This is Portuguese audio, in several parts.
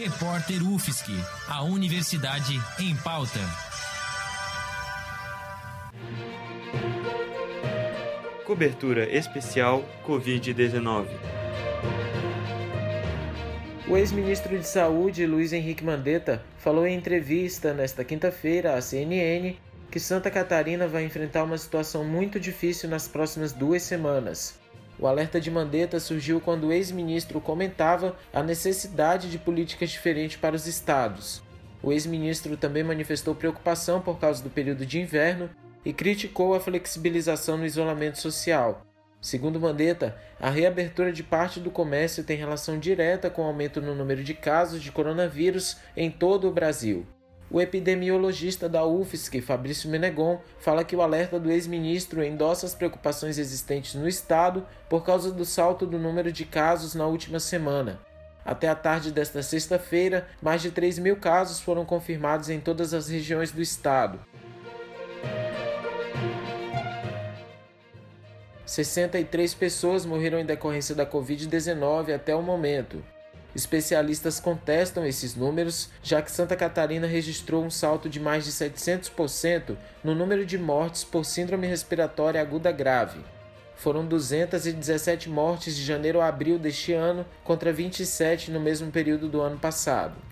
Repórter UFSC, a Universidade em Pauta. Cobertura especial Covid-19. O ex-ministro de Saúde, Luiz Henrique Mandetta, falou em entrevista nesta quinta-feira à CNN que Santa Catarina vai enfrentar uma situação muito difícil nas próximas duas semanas. O alerta de Mandetta surgiu quando o ex-ministro comentava a necessidade de políticas diferentes para os estados. O ex-ministro também manifestou preocupação por causa do período de inverno e criticou a flexibilização no isolamento social. Segundo Mandetta, a reabertura de parte do comércio tem relação direta com o aumento no número de casos de coronavírus em todo o Brasil. O epidemiologista da UFSC, Fabrício Menegon, fala que o alerta do ex-ministro endossa as preocupações existentes no estado por causa do salto do número de casos na última semana. Até a tarde desta sexta-feira, mais de 3 mil casos foram confirmados em todas as regiões do estado. 63 pessoas morreram em decorrência da Covid-19 até o momento. Especialistas contestam esses números, já que Santa Catarina registrou um salto de mais de 700% no número de mortes por síndrome respiratória aguda grave. Foram 217 mortes de janeiro a abril deste ano, contra 27 no mesmo período do ano passado.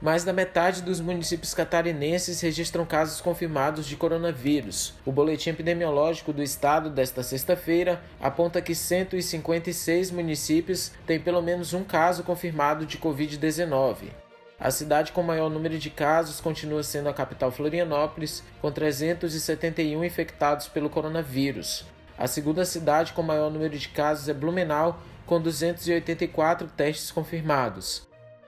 Mais da metade dos municípios catarinenses registram casos confirmados de coronavírus. O boletim epidemiológico do estado desta sexta-feira aponta que 156 municípios têm pelo menos um caso confirmado de Covid-19. A cidade com maior número de casos continua sendo a capital Florianópolis, com 371 infectados pelo coronavírus. A segunda cidade com maior número de casos é Blumenau, com 284 testes confirmados.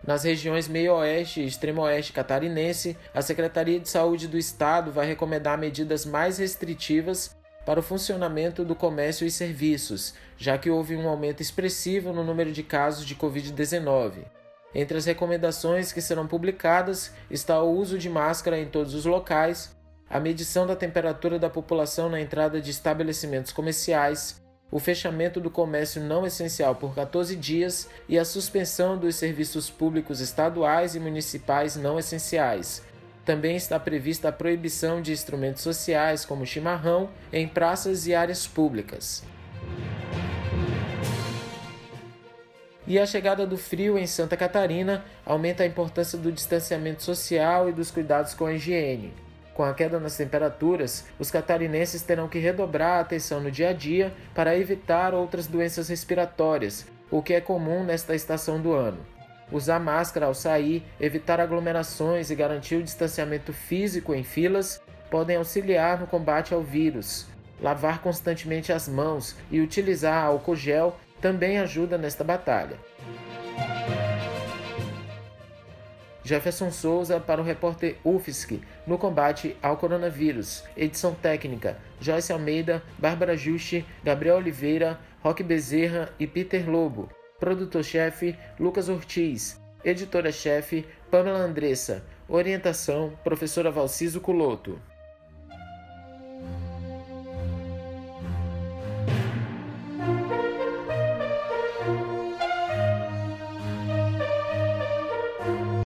Nas regiões meio-oeste e extremo-oeste catarinense, a Secretaria de Saúde do Estado vai recomendar medidas mais restritivas para o funcionamento do comércio e serviços, já que houve um aumento expressivo no número de casos de Covid-19. Entre as recomendações que serão publicadas está o uso de máscara em todos os locais, a medição da temperatura da população na entrada de estabelecimentos comerciais, o fechamento do comércio não essencial por 14 dias e a suspensão dos serviços públicos estaduais e municipais não essenciais. Também está prevista a proibição de instrumentos sociais, como chimarrão, em praças e áreas públicas. E a chegada do frio em Santa Catarina aumenta a importância do distanciamento social e dos cuidados com a higiene. Com a queda nas temperaturas, os catarinenses terão que redobrar a atenção no dia a dia para evitar outras doenças respiratórias, o que é comum nesta estação do ano. Usar máscara ao sair, evitar aglomerações e garantir o distanciamento físico em filas podem auxiliar no combate ao vírus. Lavar constantemente as mãos e utilizar álcool gel também ajuda nesta batalha. Jefferson Souza para o repórter UFSC no combate ao coronavírus. Edição técnica: Joyce Almeida, Bárbara Juste, Gabriel Oliveira, Roque Bezerra e Peter Lobo. Produtor-chefe: Lucas Ortiz. Editora-chefe: Pamela Andressa. Orientação: Professora Valciso Culoto.